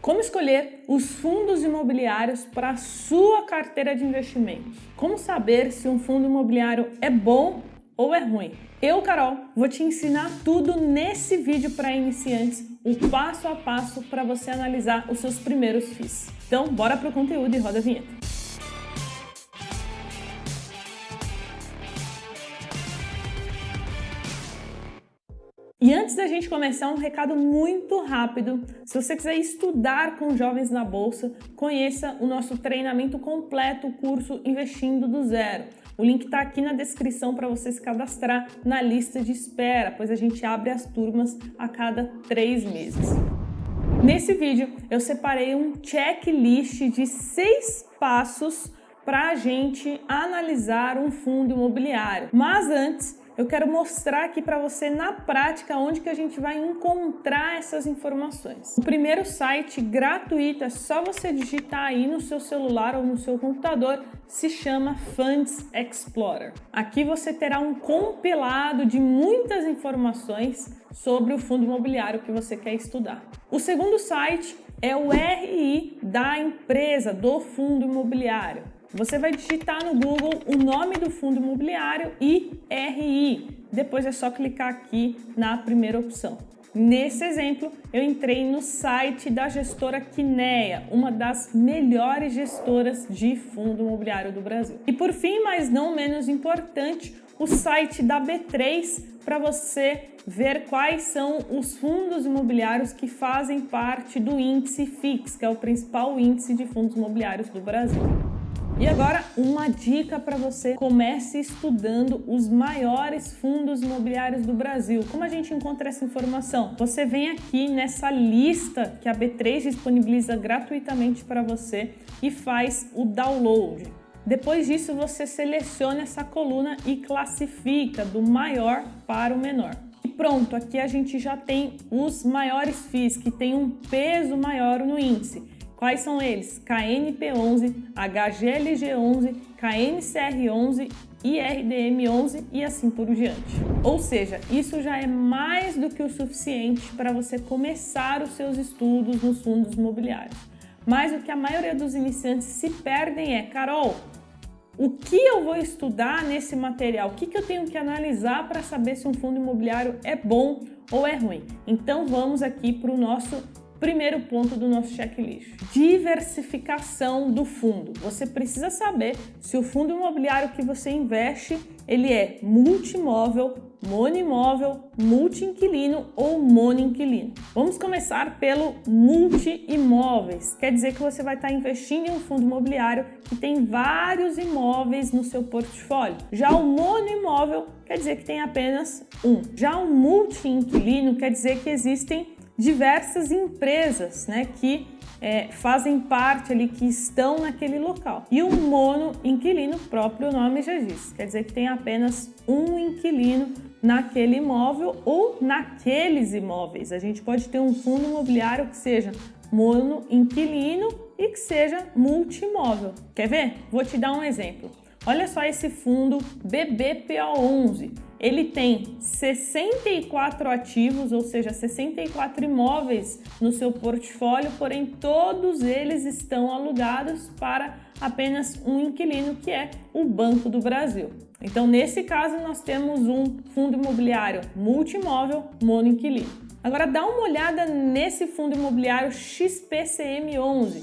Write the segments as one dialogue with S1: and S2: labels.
S1: Como escolher os fundos imobiliários para sua carteira de investimentos? Como saber se um fundo imobiliário é bom ou é ruim? Eu, Carol, vou te ensinar tudo nesse vídeo para iniciantes, o passo a passo para você analisar os seus primeiros FIIs. Então, bora pro conteúdo e roda a vinheta. E antes da gente começar, um recado muito rápido. Se você quiser estudar com jovens na bolsa, conheça o nosso treinamento completo, o curso Investindo do Zero. O link está aqui na descrição para você se cadastrar na lista de espera, pois a gente abre as turmas a cada três meses. Nesse vídeo, eu separei um checklist de seis passos para a gente analisar um fundo imobiliário. Mas antes, eu quero mostrar aqui para você na prática onde que a gente vai encontrar essas informações. O primeiro site gratuito, é só você digitar aí no seu celular ou no seu computador, se chama Funds Explorer. Aqui você terá um compilado de muitas informações sobre o fundo imobiliário que você quer estudar. O segundo site é o RI da empresa, do fundo imobiliário. Você vai digitar no Google o nome do fundo imobiliário e RI. Depois é só clicar aqui na primeira opção. Nesse exemplo, eu entrei no site da gestora Kinea, uma das melhores gestoras de fundo imobiliário do Brasil. E por fim, mas não menos importante, o site da B3 para você ver quais são os fundos imobiliários que fazem parte do índice FIX, que é o principal índice de fundos imobiliários do Brasil. E agora, uma dica para você: comece estudando os maiores fundos imobiliários do Brasil. Como a gente encontra essa informação? Você vem aqui nessa lista que a B3 disponibiliza gratuitamente para você e faz o download. Depois disso, você seleciona essa coluna e classifica do maior para o menor. E pronto, aqui a gente já tem os maiores FIIs que têm um peso maior no índice. Quais são eles? KNP11, HGLG11, KNCR11, IRDM11 e assim por diante. Ou seja, isso já é mais do que o suficiente para você começar os seus estudos nos fundos imobiliários. Mas o que a maioria dos iniciantes se perdem é, Carol, o que eu vou estudar nesse material? O que, que eu tenho que analisar para saber se um fundo imobiliário é bom ou é ruim? Então vamos aqui para o nosso Primeiro ponto do nosso checklist: diversificação do fundo. Você precisa saber se o fundo imobiliário que você investe ele é multimóvel, monimóvel, multi-inquilino ou monoinquilino. Vamos começar pelo multi-imóveis. Quer dizer que você vai estar investindo em um fundo imobiliário que tem vários imóveis no seu portfólio. Já o monoimóvel quer dizer que tem apenas um. Já o multi-inquilino quer dizer que existem diversas empresas né, que é, fazem parte ali, que estão naquele local. E o mono inquilino, próprio nome já diz, quer dizer que tem apenas um inquilino naquele imóvel ou naqueles imóveis. A gente pode ter um fundo imobiliário que seja mono inquilino e que seja multimóvel. Quer ver? Vou te dar um exemplo. Olha só esse fundo BBPO11 ele tem 64 ativos, ou seja, 64 imóveis no seu portfólio, porém todos eles estão alugados para apenas um inquilino, que é o Banco do Brasil. Então, nesse caso, nós temos um fundo imobiliário multimóvel monoinquilino. Agora, dá uma olhada nesse fundo imobiliário XPCM11.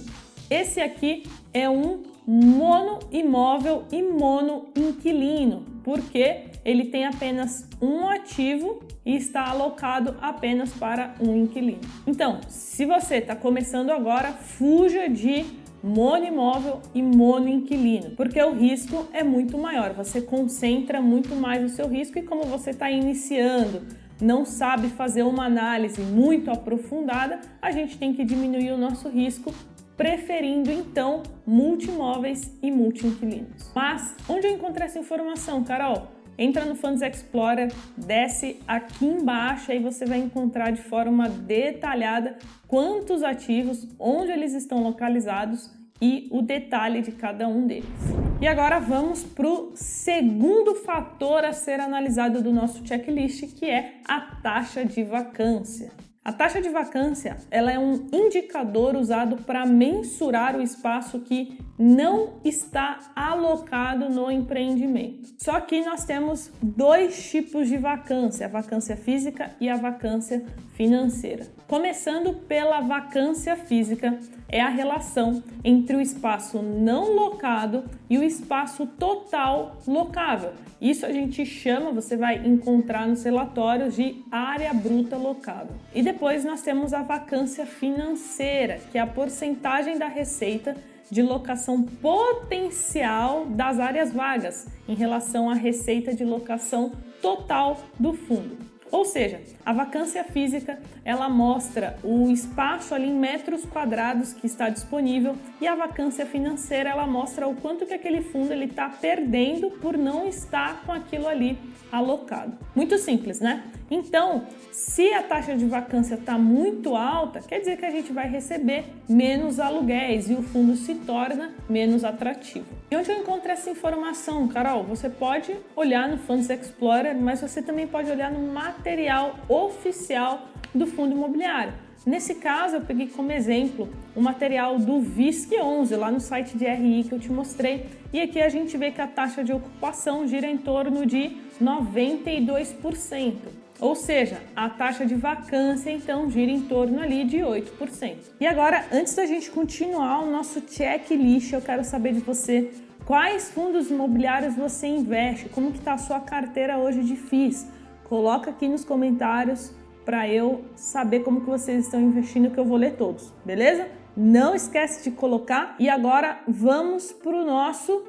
S1: Esse aqui é um mono imóvel e mono inquilino, porque ele tem apenas um ativo e está alocado apenas para um inquilino. Então, se você está começando agora, fuja de monoimóvel e monoinquilino, porque o risco é muito maior, você concentra muito mais o seu risco e como você está iniciando, não sabe fazer uma análise muito aprofundada, a gente tem que diminuir o nosso risco preferindo então multimóveis e multi-inquilinos. Mas onde eu encontrei essa informação, Carol? Entra no Funds Explorer, desce aqui embaixo e você vai encontrar de forma detalhada quantos ativos, onde eles estão localizados e o detalhe de cada um deles. E agora vamos para o segundo fator a ser analisado do nosso checklist, que é a taxa de vacância. A taxa de vacância ela é um indicador usado para mensurar o espaço que não está alocado no empreendimento. Só que nós temos dois tipos de vacância: a vacância física e a vacância financeira. Começando pela vacância física, é a relação entre o espaço não locado e o espaço total locável. Isso a gente chama, você vai encontrar nos relatórios de área bruta locável. E depois nós temos a vacância financeira, que é a porcentagem da receita de locação potencial das áreas vagas em relação à receita de locação total do fundo. Ou seja, a vacância física ela mostra o espaço ali em metros quadrados que está disponível e a vacância financeira ela mostra o quanto que aquele fundo ele está perdendo por não estar com aquilo ali alocado. Muito simples, né? Então, se a taxa de vacância está muito alta, quer dizer que a gente vai receber menos aluguéis e o fundo se torna menos atrativo. E onde eu encontro essa informação, Carol? Você pode olhar no Funds Explorer, mas você também pode olhar no material oficial do fundo imobiliário. Nesse caso, eu peguei como exemplo o material do VISC 11, lá no site de RI que eu te mostrei, e aqui a gente vê que a taxa de ocupação gira em torno de 92%. Ou seja, a taxa de vacância então gira em torno ali de 8%. E agora, antes da gente continuar o nosso checklist, eu quero saber de você quais fundos imobiliários você investe, como que está a sua carteira hoje de FIIs. Coloca aqui nos comentários para eu saber como que vocês estão investindo, que eu vou ler todos, beleza? Não esquece de colocar. E agora vamos para o nosso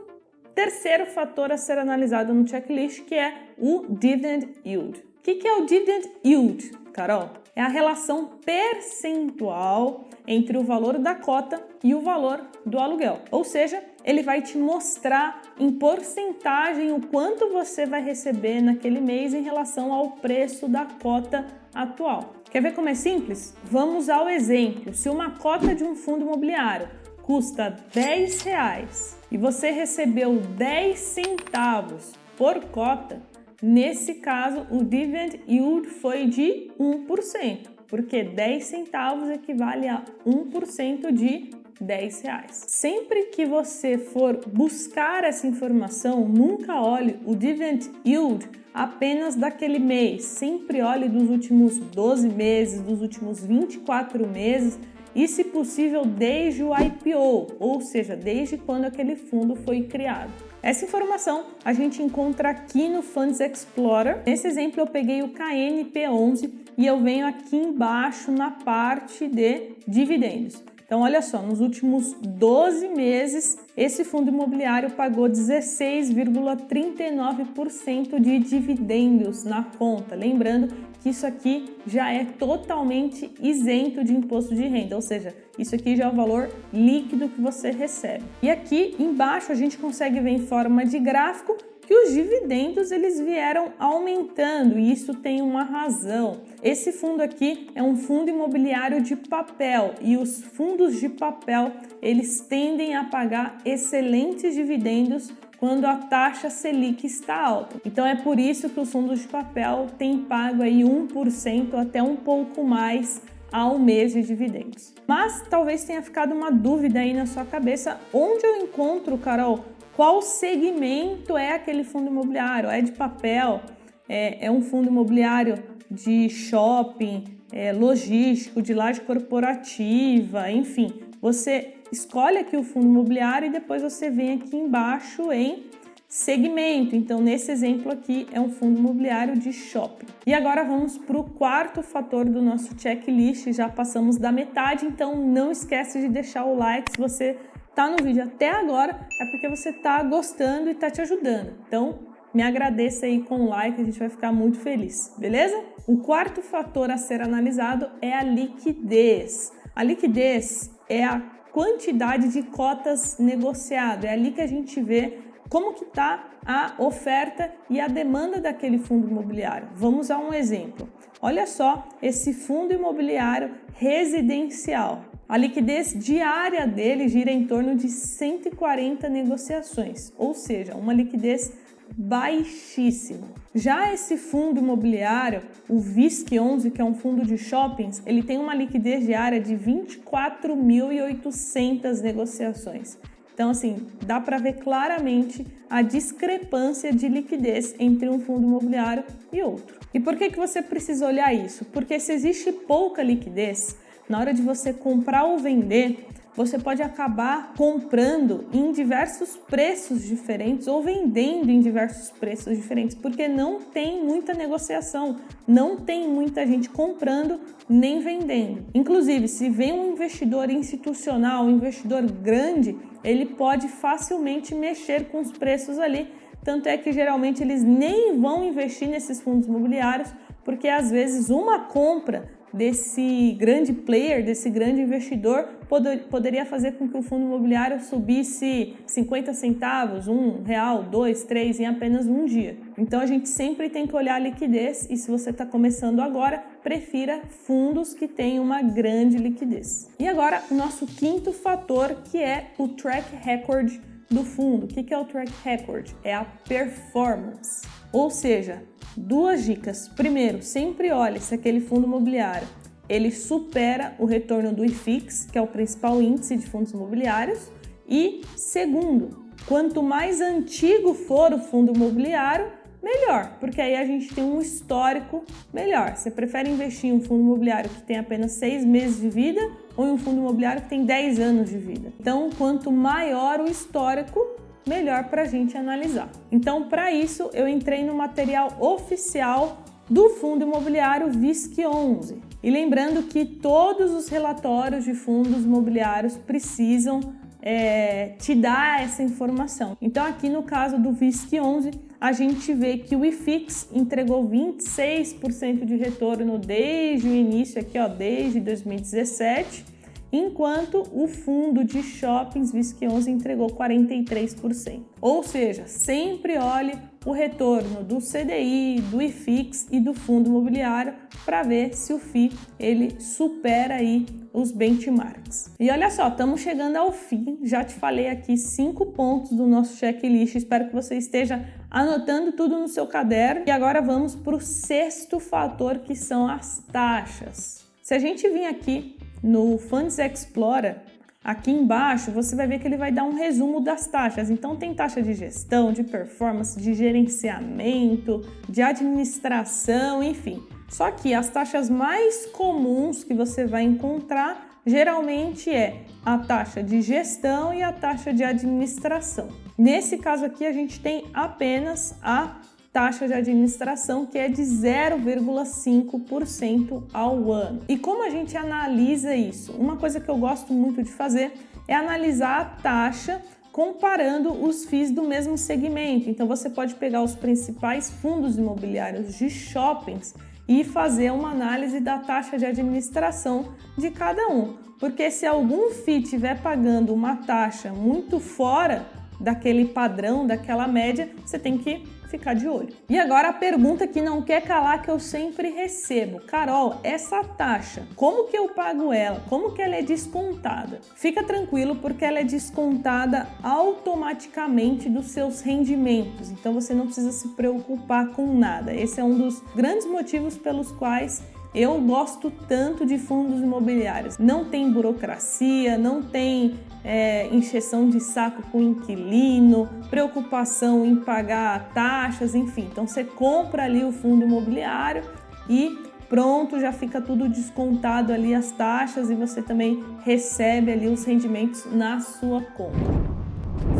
S1: terceiro fator a ser analisado no checklist, que é o dividend yield. O que é o dividend yield, Carol? É a relação percentual entre o valor da cota e o valor do aluguel. Ou seja, ele vai te mostrar em porcentagem o quanto você vai receber naquele mês em relação ao preço da cota atual. Quer ver como é simples? Vamos ao exemplo. Se uma cota de um fundo imobiliário custa 10 reais e você recebeu 10 centavos por cota, nesse caso o dividend yield foi de 1%, porque 10 centavos equivale a 1% de 10 reais. Sempre que você for buscar essa informação, nunca olhe o dividend yield apenas daquele mês. Sempre olhe dos últimos 12 meses, dos últimos 24 meses e, se possível, desde o IPO, ou seja, desde quando aquele fundo foi criado. Essa informação a gente encontra aqui no Funds Explorer. Nesse exemplo eu peguei o KNP11 e eu venho aqui embaixo na parte de dividendos. Então, olha só, nos últimos 12 meses, esse fundo imobiliário pagou 16,39% de dividendos na conta. Lembrando que isso aqui já é totalmente isento de imposto de renda, ou seja, isso aqui já é o valor líquido que você recebe. E aqui embaixo a gente consegue ver em forma de gráfico que os dividendos eles vieram aumentando e isso tem uma razão. Esse fundo aqui é um fundo imobiliário de papel e os fundos de papel eles tendem a pagar excelentes dividendos quando a taxa Selic está alta. Então é por isso que os fundos de papel têm pago aí 1% até um pouco mais ao mês de dividendos. Mas talvez tenha ficado uma dúvida aí na sua cabeça, onde eu encontro, Carol, qual segmento é aquele fundo imobiliário? É de papel? É, é um fundo imobiliário de shopping, é, logístico, de laje corporativa, enfim. Você escolhe aqui o fundo imobiliário e depois você vem aqui embaixo em segmento. Então, nesse exemplo aqui, é um fundo imobiliário de shopping. E agora vamos para o quarto fator do nosso checklist. Já passamos da metade, então não esquece de deixar o like se você tá no vídeo até agora é porque você tá gostando e tá te ajudando. Então, me agradeça aí com o like, a gente vai ficar muito feliz, beleza? O quarto fator a ser analisado é a liquidez. A liquidez é a quantidade de cotas negociado, é ali que a gente vê como que está a oferta e a demanda daquele fundo imobiliário. Vamos a um exemplo. Olha só esse fundo imobiliário residencial. A liquidez diária dele gira em torno de 140 negociações, ou seja, uma liquidez baixíssimo. Já esse fundo imobiliário, o VISC11, que é um fundo de shoppings, ele tem uma liquidez diária de 24.800 negociações. Então, assim, dá para ver claramente a discrepância de liquidez entre um fundo imobiliário e outro. E por que, que você precisa olhar isso? Porque se existe pouca liquidez, na hora de você comprar ou vender, você pode acabar comprando em diversos preços diferentes ou vendendo em diversos preços diferentes, porque não tem muita negociação, não tem muita gente comprando nem vendendo. Inclusive, se vem um investidor institucional, um investidor grande, ele pode facilmente mexer com os preços ali. Tanto é que geralmente eles nem vão investir nesses fundos imobiliários, porque às vezes uma compra desse grande player, desse grande investidor, poderia fazer com que o fundo imobiliário subisse 50 centavos, um real, dois, três em apenas um dia. Então a gente sempre tem que olhar a liquidez e se você está começando agora, prefira fundos que têm uma grande liquidez. E agora o nosso quinto fator que é o track record do fundo. O que é o track record? É a performance. Ou seja, duas dicas. Primeiro, sempre olhe se aquele fundo imobiliário ele supera o retorno do IFIX, que é o principal índice de fundos imobiliários. E segundo, quanto mais antigo for o fundo imobiliário, melhor, porque aí a gente tem um histórico melhor. Você prefere investir em um fundo imobiliário que tem apenas seis meses de vida ou em um fundo imobiliário que tem 10 anos de vida? Então, quanto maior o histórico, melhor para a gente analisar. Então, para isso, eu entrei no material oficial do Fundo Imobiliário VISC 11. E lembrando que todos os relatórios de fundos imobiliários precisam é, te dar essa informação. Então, aqui no caso do VISC 11, a gente vê que o IFIX entregou 26% de retorno desde o início, aqui ó, desde 2017 enquanto o fundo de shoppings VISC11 entregou 43%. Ou seja, sempre olhe o retorno do CDI, do IFIX e do fundo imobiliário para ver se o FI ele supera aí os benchmarks. E olha só, estamos chegando ao fim. Já te falei aqui cinco pontos do nosso checklist. Espero que você esteja anotando tudo no seu caderno. E agora vamos para o sexto fator que são as taxas. Se a gente vir aqui no Funds Explorer, aqui embaixo, você vai ver que ele vai dar um resumo das taxas. Então, tem taxa de gestão, de performance, de gerenciamento, de administração, enfim. Só que as taxas mais comuns que você vai encontrar geralmente é a taxa de gestão e a taxa de administração. Nesse caso aqui, a gente tem apenas a taxa de administração que é de 0,5% ao ano. E como a gente analisa isso? Uma coisa que eu gosto muito de fazer é analisar a taxa comparando os FIIs do mesmo segmento. Então você pode pegar os principais fundos imobiliários de shoppings e fazer uma análise da taxa de administração de cada um. Porque se algum FII estiver pagando uma taxa muito fora daquele padrão, daquela média, você tem que ficar de olho. E agora a pergunta que não quer calar que eu sempre recebo. Carol, essa taxa, como que eu pago ela? Como que ela é descontada? Fica tranquilo porque ela é descontada automaticamente dos seus rendimentos. Então você não precisa se preocupar com nada. Esse é um dos grandes motivos pelos quais eu gosto tanto de fundos imobiliários. Não tem burocracia, não tem é, encheção de saco com inquilino, preocupação em pagar taxas, enfim. Então você compra ali o fundo imobiliário e pronto, já fica tudo descontado ali as taxas e você também recebe ali os rendimentos na sua conta.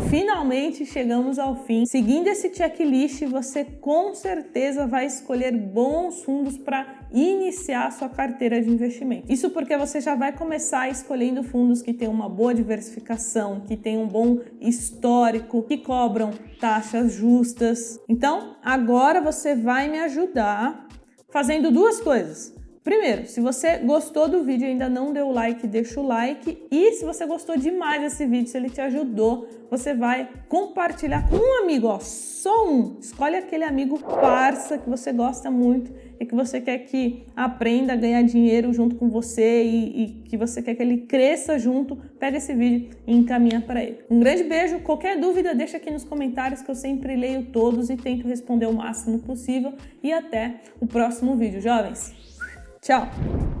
S1: Finalmente chegamos ao fim. Seguindo esse checklist, você com certeza vai escolher bons fundos para iniciar sua carteira de investimento. Isso porque você já vai começar escolhendo fundos que têm uma boa diversificação, que têm um bom histórico, que cobram taxas justas. Então, agora você vai me ajudar fazendo duas coisas. Primeiro, se você gostou do vídeo e ainda não deu like, deixa o like. E se você gostou demais desse vídeo, se ele te ajudou, você vai compartilhar com um amigo, ó, só um. Escolhe aquele amigo parça que você gosta muito e que você quer que aprenda a ganhar dinheiro junto com você e, e que você quer que ele cresça junto. Pega esse vídeo e encaminha para ele. Um grande beijo. Qualquer dúvida, deixa aqui nos comentários que eu sempre leio todos e tento responder o máximo possível. E até o próximo vídeo, jovens! Tchau!